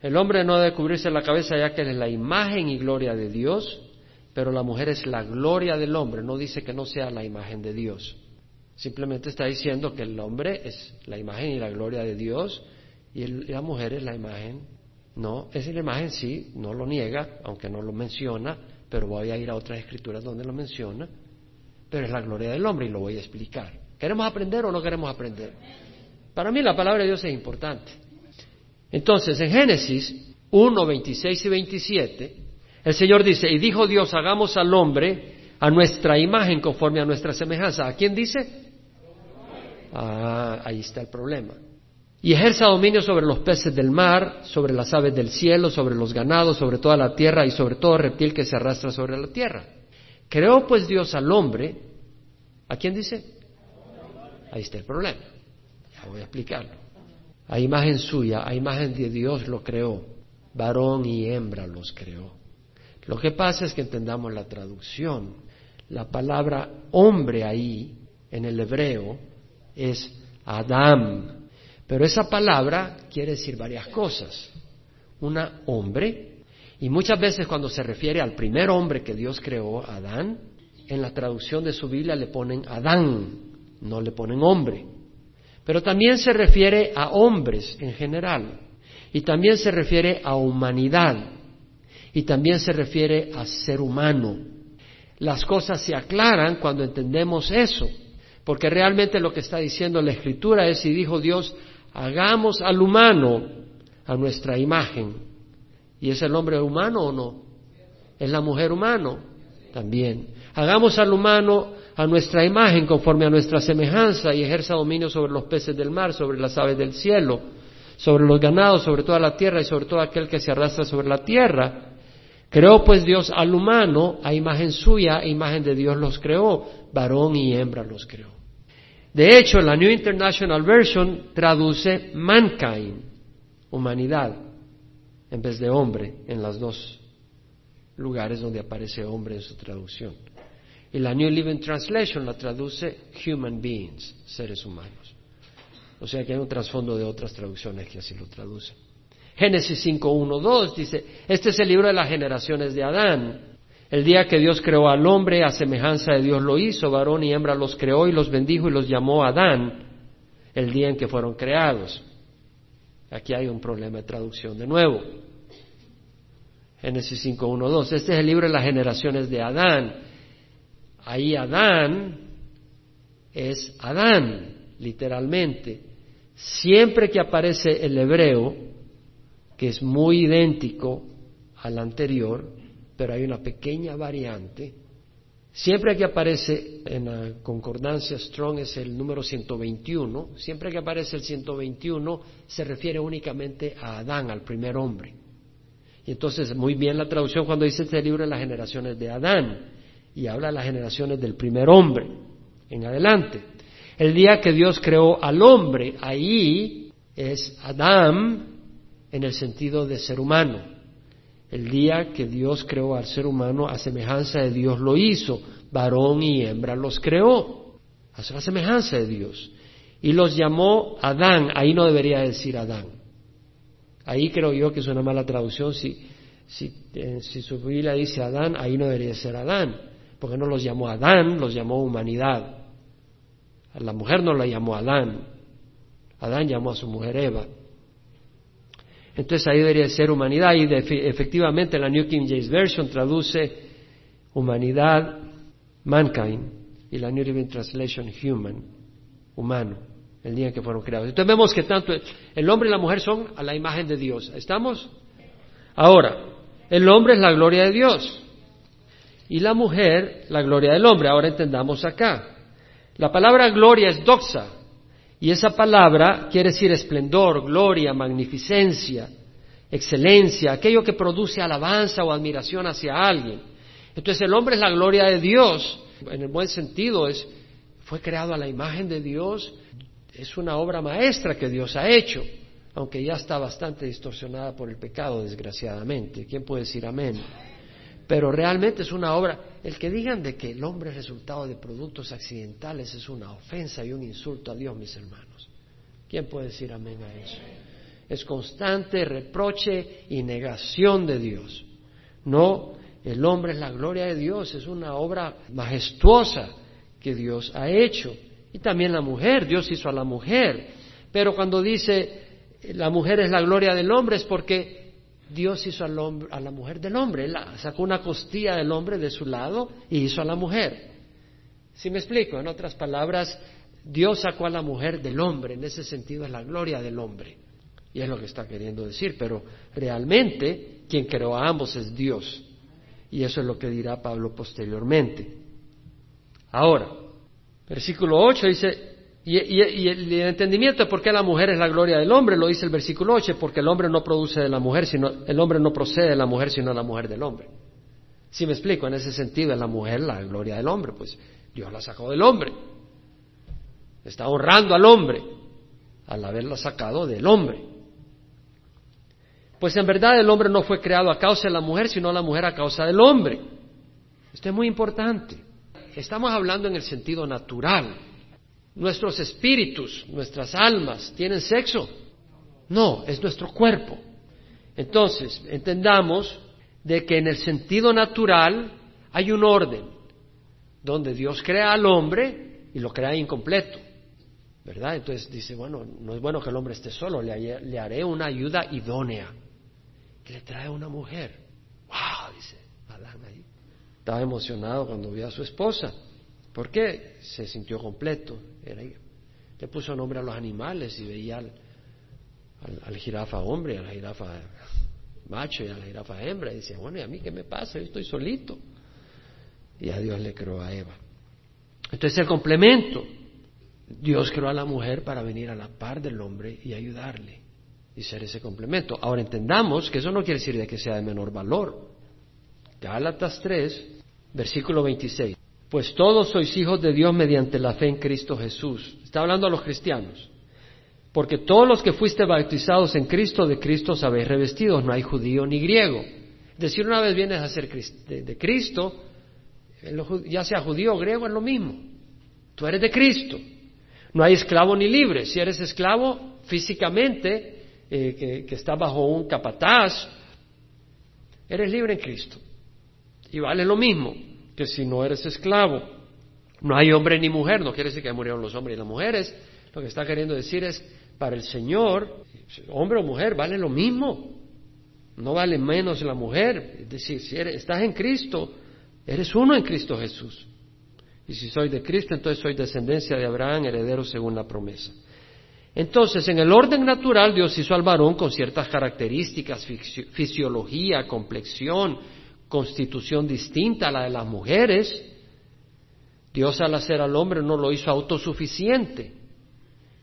El hombre no debe cubrirse la cabeza ya que es la imagen y gloria de Dios, pero la mujer es la gloria del hombre. No dice que no sea la imagen de Dios. Simplemente está diciendo que el hombre es la imagen y la gloria de Dios y la mujer es la imagen. No, es la imagen sí, no lo niega, aunque no lo menciona, pero voy a ir a otras escrituras donde lo menciona. Pero es la gloria del hombre y lo voy a explicar. ¿Queremos aprender o no queremos aprender? Para mí la palabra de Dios es importante. Entonces, en Génesis 1, 26 y 27, el Señor dice, y dijo Dios, hagamos al hombre a nuestra imagen conforme a nuestra semejanza. ¿A quién dice? Ah, ahí está el problema. Y ejerza dominio sobre los peces del mar, sobre las aves del cielo, sobre los ganados, sobre toda la tierra y sobre todo reptil que se arrastra sobre la tierra. Creó pues Dios al hombre. ¿A quién dice? Ahí está el problema. Ya voy a explicarlo. A imagen suya, a imagen de Dios lo creó. Varón y hembra los creó. Lo que pasa es que entendamos la traducción. La palabra hombre ahí, en el hebreo, es Adam. Pero esa palabra quiere decir varias cosas. Una, hombre. Y muchas veces cuando se refiere al primer hombre que Dios creó, Adán, en la traducción de su Biblia le ponen Adán no le ponen hombre. Pero también se refiere a hombres en general. Y también se refiere a humanidad. Y también se refiere a ser humano. Las cosas se aclaran cuando entendemos eso. Porque realmente lo que está diciendo la Escritura es, y dijo Dios, hagamos al humano a nuestra imagen. ¿Y es el hombre humano o no? ¿Es la mujer humano? También. Hagamos al humano a nuestra imagen, conforme a nuestra semejanza, y ejerza dominio sobre los peces del mar, sobre las aves del cielo, sobre los ganados, sobre toda la tierra y sobre todo aquel que se arrastra sobre la tierra. Creó pues Dios al humano, a imagen suya, a imagen de Dios los creó, varón y hembra los creó. De hecho, la New International Version traduce mankind, humanidad, en vez de hombre, en los dos lugares donde aparece hombre en su traducción. Y la New Living Translation la traduce human beings, seres humanos. O sea que hay un trasfondo de otras traducciones que así lo traducen. Génesis 5.1.2 dice, este es el libro de las generaciones de Adán. El día que Dios creó al hombre, a semejanza de Dios lo hizo, varón y hembra los creó y los bendijo y los llamó Adán, el día en que fueron creados. Aquí hay un problema de traducción de nuevo. Génesis 5.1.2, este es el libro de las generaciones de Adán. Ahí Adán es Adán, literalmente. Siempre que aparece el hebreo, que es muy idéntico al anterior, pero hay una pequeña variante, siempre que aparece en la concordancia Strong es el número 121, siempre que aparece el 121 se refiere únicamente a Adán, al primer hombre. Y entonces, muy bien la traducción cuando dice este libro de las generaciones de Adán y habla de las generaciones del primer hombre en adelante. El día que Dios creó al hombre, ahí es Adán en el sentido de ser humano. El día que Dios creó al ser humano, a semejanza de Dios lo hizo, varón y hembra los creó, a la semejanza de Dios. Y los llamó Adán, ahí no debería decir Adán. Ahí creo yo que es una mala traducción, si, si, eh, si su Biblia dice Adán, ahí no debería ser Adán porque no los llamó Adán, los llamó humanidad. A la mujer no la llamó Adán, Adán llamó a su mujer Eva. Entonces ahí debería ser humanidad y efectivamente la New King James Version traduce humanidad, mankind, y la New Living Translation human, humano, el día en que fueron creados. Entonces vemos que tanto el hombre y la mujer son a la imagen de Dios. ¿Estamos? Ahora, el hombre es la gloria de Dios y la mujer la gloria del hombre. Ahora entendamos acá. La palabra gloria es doxa y esa palabra quiere decir esplendor, gloria, magnificencia, excelencia, aquello que produce alabanza o admiración hacia alguien. Entonces el hombre es la gloria de Dios, en el buen sentido, es, fue creado a la imagen de Dios, es una obra maestra que Dios ha hecho, aunque ya está bastante distorsionada por el pecado, desgraciadamente. ¿Quién puede decir amén? Pero realmente es una obra, el que digan de que el hombre es resultado de productos accidentales es una ofensa y un insulto a Dios, mis hermanos. ¿Quién puede decir amén a eso? Es constante reproche y negación de Dios. No el hombre es la gloria de Dios, es una obra majestuosa que Dios ha hecho. Y también la mujer, Dios hizo a la mujer. Pero cuando dice la mujer es la gloria del hombre es porque Dios hizo al hombre, a la mujer del hombre. Él sacó una costilla del hombre de su lado y hizo a la mujer. ¿Sí me explico? En otras palabras, Dios sacó a la mujer del hombre. En ese sentido es la gloria del hombre. Y es lo que está queriendo decir. Pero realmente quien creó a ambos es Dios. Y eso es lo que dirá Pablo posteriormente. Ahora, versículo 8 dice, y, el entendimiento de por qué la mujer es la gloria del hombre, lo dice el versículo 8, porque el hombre no produce de la mujer, sino, el hombre no procede de la mujer, sino la mujer del hombre. Si me explico, en ese sentido es la mujer la gloria del hombre, pues Dios la sacó del hombre. Está honrando al hombre al haberla sacado del hombre. Pues en verdad el hombre no fue creado a causa de la mujer, sino la mujer a causa del hombre. Esto es muy importante. Estamos hablando en el sentido natural. Nuestros espíritus, nuestras almas, ¿tienen sexo? No, es nuestro cuerpo. Entonces, entendamos de que en el sentido natural hay un orden, donde Dios crea al hombre y lo crea incompleto. ¿Verdad? Entonces dice, bueno, no es bueno que el hombre esté solo, le, haré una ayuda idónea le trae una mujer. ¡Wow! Dice Adán ahí. Estaba emocionado cuando vio a su esposa. ¿Por qué? Se sintió completo. Era, le puso nombre a los animales y veía al, al, jirafa hombre, al jirafa macho y a la jirafa hembra. Y decía, bueno, ¿y a mí qué me pasa? Yo estoy solito. Y a Dios le creó a Eva. Entonces el complemento. Dios creó a la mujer para venir a la par del hombre y ayudarle y ser ese complemento. Ahora entendamos que eso no quiere decir de que sea de menor valor. Gálatas 3, versículo 26. Pues todos sois hijos de Dios mediante la fe en Cristo Jesús. Está hablando a los cristianos. Porque todos los que fuiste bautizados en Cristo, de Cristo os habéis revestidos, no hay judío ni griego. Decir, una vez vienes a ser de Cristo, ya sea judío o griego, es lo mismo. Tú eres de Cristo. No hay esclavo ni libre. Si eres esclavo físicamente, eh, que, está bajo un capataz, eres libre en Cristo. Y vale lo mismo que si no eres esclavo. No hay hombre ni mujer, no quiere decir que murieron los hombres y las mujeres. Lo que está queriendo decir es, para el Señor, hombre o mujer, vale lo mismo. No vale menos la mujer. Es decir, si eres, estás en Cristo, eres uno en Cristo Jesús. Y si soy de Cristo, entonces soy descendencia de Abraham, heredero según la promesa. Entonces, en el orden natural, Dios hizo al varón con ciertas características, fisiología, complexión, constitución distinta a la de las mujeres. Dios al hacer al hombre no lo hizo autosuficiente.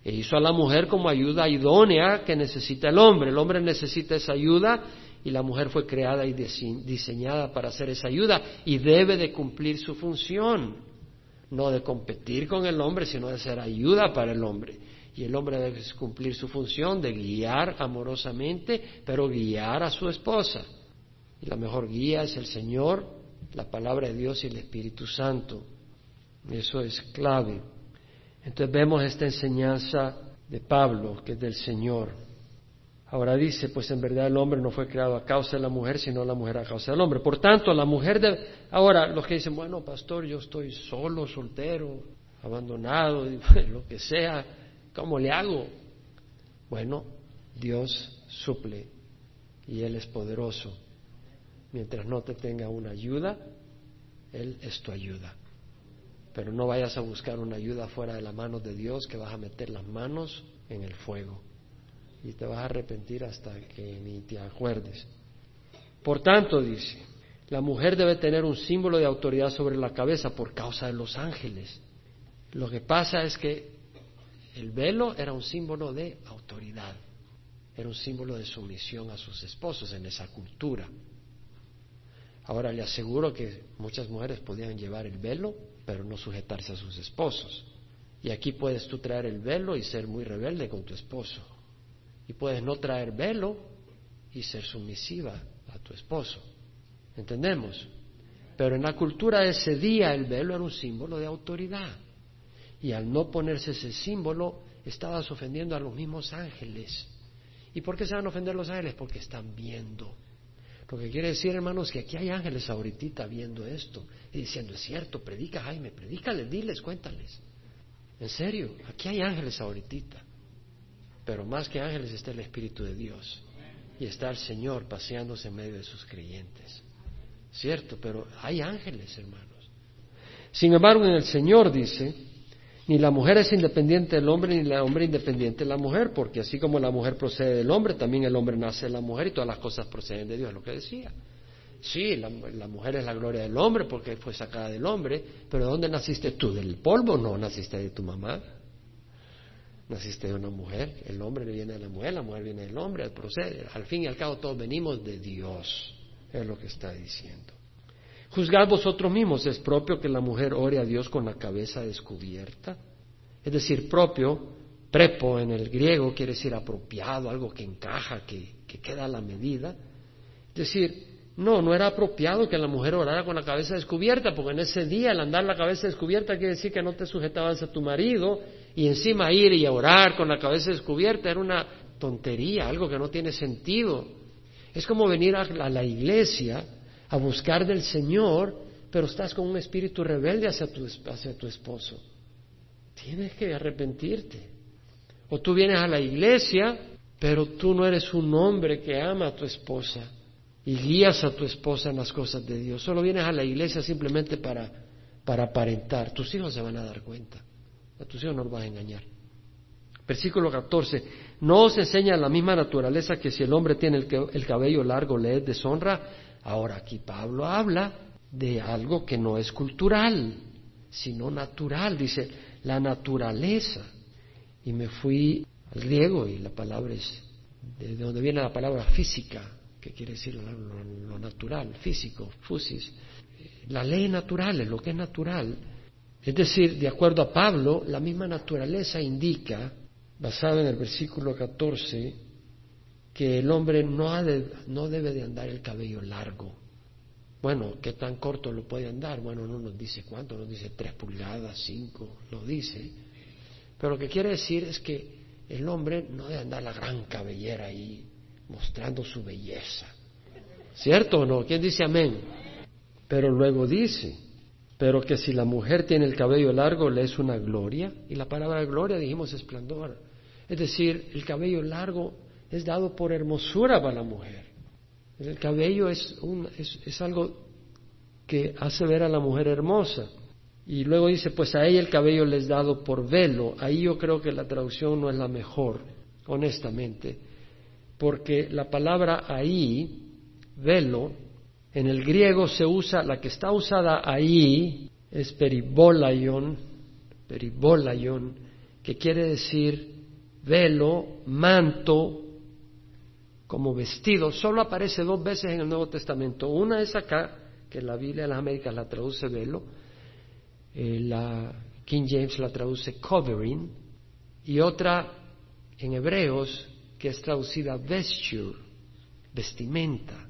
E hizo a la mujer como ayuda idónea que necesita el hombre. El hombre necesita esa ayuda y la mujer fue creada y diseñada para hacer esa ayuda y debe de cumplir su función. No de competir con el hombre, sino de ser ayuda para el hombre. Y el hombre debe cumplir su función de guiar amorosamente, pero guiar a su esposa. Y la mejor guía es el Señor, la palabra de Dios y el Espíritu Santo. Eso es clave. Entonces vemos esta enseñanza de Pablo, que es del Señor. Ahora dice, pues en verdad el hombre no fue creado a causa de la mujer, sino la mujer a causa del hombre. Por tanto, la mujer de... Ahora, los que dicen, bueno, pastor, yo estoy solo, soltero, abandonado, lo que sea, ¿Cómo le hago? Bueno, Dios suple y Él es poderoso. Mientras no te tenga una ayuda, Él es tu ayuda. Pero no vayas a buscar una ayuda fuera de la mano de Dios que vas a meter las manos en el fuego y te vas a arrepentir hasta que ni te acuerdes. Por tanto, dice, la mujer debe tener un símbolo de autoridad sobre la cabeza por causa de los ángeles. Lo que pasa es que el velo era un símbolo de autoridad, era un símbolo de sumisión a sus esposos en esa cultura. Ahora le aseguro que muchas mujeres podían llevar el velo, pero no sujetarse a sus esposos. Y aquí puedes tú traer el velo y ser muy rebelde con tu esposo. Y puedes no traer velo y ser sumisiva a tu esposo. ¿Entendemos? Pero en la cultura de ese día el velo era un símbolo de autoridad. Y al no ponerse ese símbolo, estabas ofendiendo a los mismos ángeles. ¿Y por qué se van a ofender los ángeles? Porque están viendo lo que quiere decir, hermanos, que aquí hay ángeles ahorita viendo esto y diciendo, es cierto, predica Jaime, predícales, diles, cuéntales. En serio, aquí hay ángeles ahorita. Pero más que ángeles está el Espíritu de Dios y está el Señor paseándose en medio de sus creyentes. Cierto, pero hay ángeles, hermanos. Sin embargo, en el Señor dice, ni la mujer es independiente del hombre, ni el hombre independiente de la mujer, porque así como la mujer procede del hombre, también el hombre nace de la mujer y todas las cosas proceden de Dios, es lo que decía. Sí, la, mujer es la gloria del hombre porque fue sacada del hombre, pero ¿de dónde naciste tú? ¿Del polvo? No, naciste de tu mamá. Naciste de una mujer, el hombre viene de la mujer, la mujer viene del hombre, procede. Al fin y al cabo todos venimos de Dios, es lo que está diciendo. Juzgad vosotros mismos, es propio que la mujer ore a Dios con la cabeza descubierta. Es decir, propio, prepo en el griego quiere decir apropiado, algo que encaja, que, queda a la medida. Es decir, no, no era apropiado que la mujer orara con la cabeza descubierta, porque en ese día el andar la cabeza descubierta quiere decir que no te sujetabas a tu marido y encima ir y orar con la cabeza descubierta era una tontería, algo que no tiene sentido. Es como venir a la iglesia a buscar del Señor, pero estás con un espíritu rebelde hacia tu, hacia tu esposo. Tienes que arrepentirte. O tú vienes a la iglesia, pero tú no eres un hombre que ama a tu esposa y guías a tu esposa en las cosas de Dios. Solo vienes a la iglesia simplemente para, para aparentar. Tus hijos se van a dar cuenta. A tus hijos no los vas a engañar. Versículo 14. No os enseña la misma naturaleza que si el hombre tiene el, el cabello largo le es deshonra Ahora aquí Pablo habla de algo que no es cultural, sino natural, dice la naturaleza. Y me fui al griego y la palabra es de donde viene la palabra física, que quiere decir lo, natural, físico, fusis. La ley natural es lo que es natural. Es decir, de acuerdo a Pablo, la misma naturaleza indica, basada en el versículo 14, que el hombre no, no debe de andar el cabello largo. Bueno, ¿qué tan corto lo puede andar? Bueno, no nos dice cuánto, nos dice tres pulgadas, cinco, lo dice. Pero lo que quiere decir es que el hombre no debe andar la gran cabellera ahí mostrando su belleza. ¿Cierto o no? ¿Quién dice amén? Pero luego dice, pero que si la mujer tiene el cabello largo le es una gloria, y la palabra gloria dijimos esplendor. Es decir, el cabello largo es dado por hermosura para la mujer. El cabello es, un, es, algo que hace ver a la mujer hermosa. Y luego dice, pues a ella el cabello le es dado por velo. Ahí yo creo que la traducción no es la mejor, honestamente, porque la palabra ahí, velo, en el griego se usa, la que está usada ahí es peribolayon, peribolayon, que quiere decir velo, manto, como vestido solo aparece dos veces en el Nuevo Testamento. Una es acá, que la Biblia de las Américas la traduce velo, eh, la King James la traduce covering, y otra en Hebreos que es traducida vesture, vestimenta.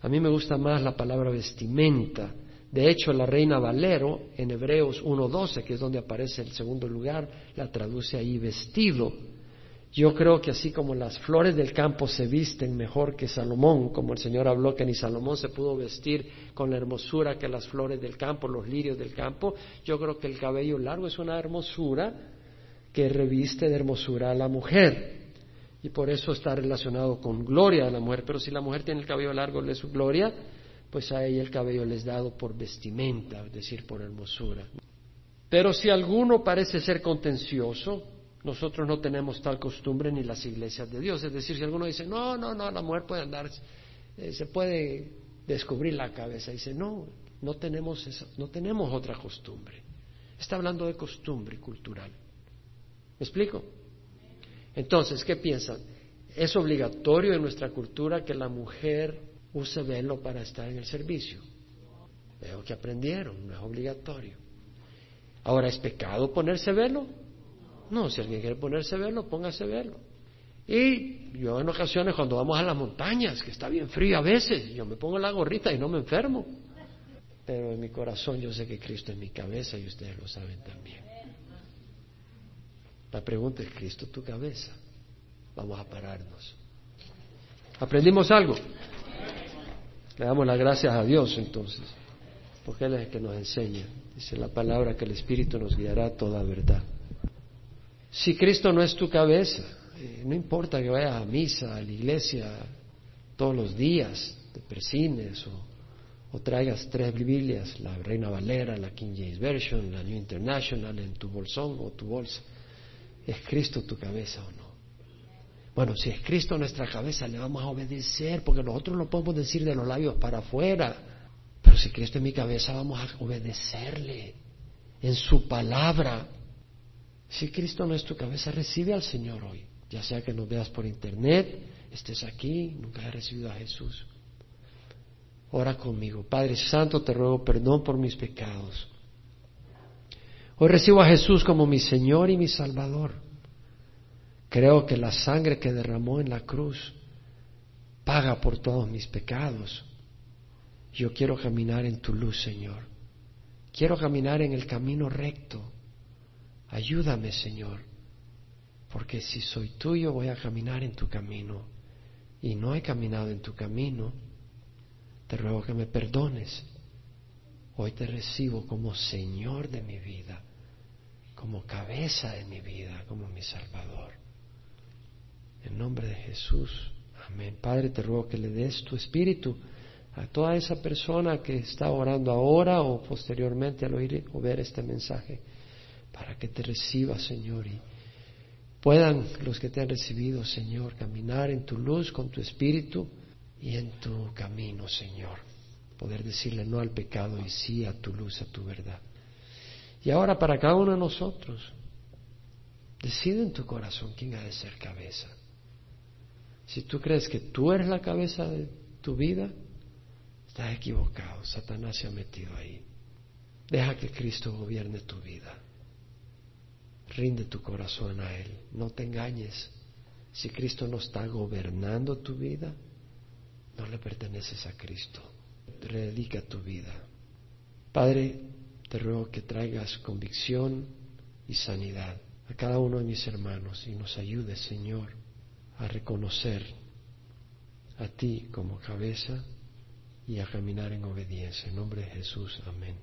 A mí me gusta más la palabra vestimenta. De hecho, la reina Valero en Hebreos 1.12, que es donde aparece el segundo lugar, la traduce ahí vestido. Yo creo que así como las flores del campo se visten mejor que Salomón, como el Señor habló que ni Salomón se pudo vestir con la hermosura que las flores del campo, los lirios del campo, yo creo que el cabello largo es una hermosura que reviste de hermosura a la mujer. Y por eso está relacionado con gloria de la mujer. Pero si la mujer tiene el cabello largo de su gloria, pues a ella el cabello le es dado por vestimenta, es decir, por hermosura. Pero si alguno parece ser contencioso, nosotros no tenemos tal costumbre ni las iglesias de Dios. Es decir, si alguno dice, no, no, no, la mujer puede andar, eh, se puede descubrir la cabeza. Dice, no, no tenemos, esa, no tenemos otra costumbre. Está hablando de costumbre cultural. ¿Me explico? Entonces, ¿qué piensan? ¿Es obligatorio en nuestra cultura que la mujer use velo para estar en el servicio? Veo que aprendieron, no es obligatorio. Ahora, ¿es pecado ponerse velo? No, si alguien quiere ponerse velo, póngase velo. Y yo en ocasiones cuando vamos a las montañas, que está bien frío a veces, yo me pongo la gorrita y no me enfermo. Pero en mi corazón yo sé que Cristo es mi cabeza y ustedes lo saben también. La pregunta es, ¿Cristo tu cabeza? Vamos a pararnos. ¿Aprendimos algo? Le damos las gracias a Dios entonces, porque Él es el que nos enseña. Dice la palabra que el Espíritu nos guiará a toda verdad. Si Cristo no es tu cabeza, eh, no importa que vayas a misa, a la iglesia todos los días, te persines o, o traigas tres Biblias, la Reina Valera, la King James Version, la New International en tu bolsón o tu bolsa. ¿Es Cristo tu cabeza o no? Bueno, si es Cristo nuestra cabeza, le vamos a obedecer, porque nosotros lo podemos decir de los labios para afuera. Pero si Cristo es mi cabeza, vamos a obedecerle en su palabra. Si Cristo no es tu cabeza, recibe al Señor hoy. Ya sea que nos veas por internet, estés aquí, nunca has recibido a Jesús. Ora conmigo. Padre Santo, te ruego perdón por mis pecados. Hoy recibo a Jesús como mi Señor y mi Salvador. Creo que la sangre que derramó en la cruz paga por todos mis pecados. Yo quiero caminar en tu luz, Señor. Quiero caminar en el camino recto. Ayúdame, Señor, porque si soy tuyo voy a caminar en tu camino y no he caminado en tu camino, te ruego que me perdones. Hoy te recibo como Señor de mi vida como cabeza de mi vida, como mi Salvador. En nombre de Jesús, amén. Padre, te ruego que le des tu espíritu a toda esa persona que está orando ahora o posteriormente al oír o ver este mensaje, para que te reciba, Señor, y puedan los que te han recibido, Señor, caminar en tu luz con tu espíritu y en tu camino, Señor. Poder decirle no al pecado y sí a tu luz, a tu verdad. Y ahora para cada uno de nosotros, decide en tu corazón quién ha de ser cabeza. Si tú crees que tú eres la cabeza de tu vida, estás equivocado. Satanás se ha metido ahí. Deja que Cristo gobierne tu vida. Rinde tu corazón a Él. No te engañes. Si Cristo no está gobernando tu vida, no le perteneces a Cristo. Dedica tu vida. Padre, te ruego que traigas convicción y sanidad a cada uno de mis hermanos y nos ayudes, Señor, a reconocer a ti como cabeza y a caminar en obediencia. En nombre de Jesús, amén.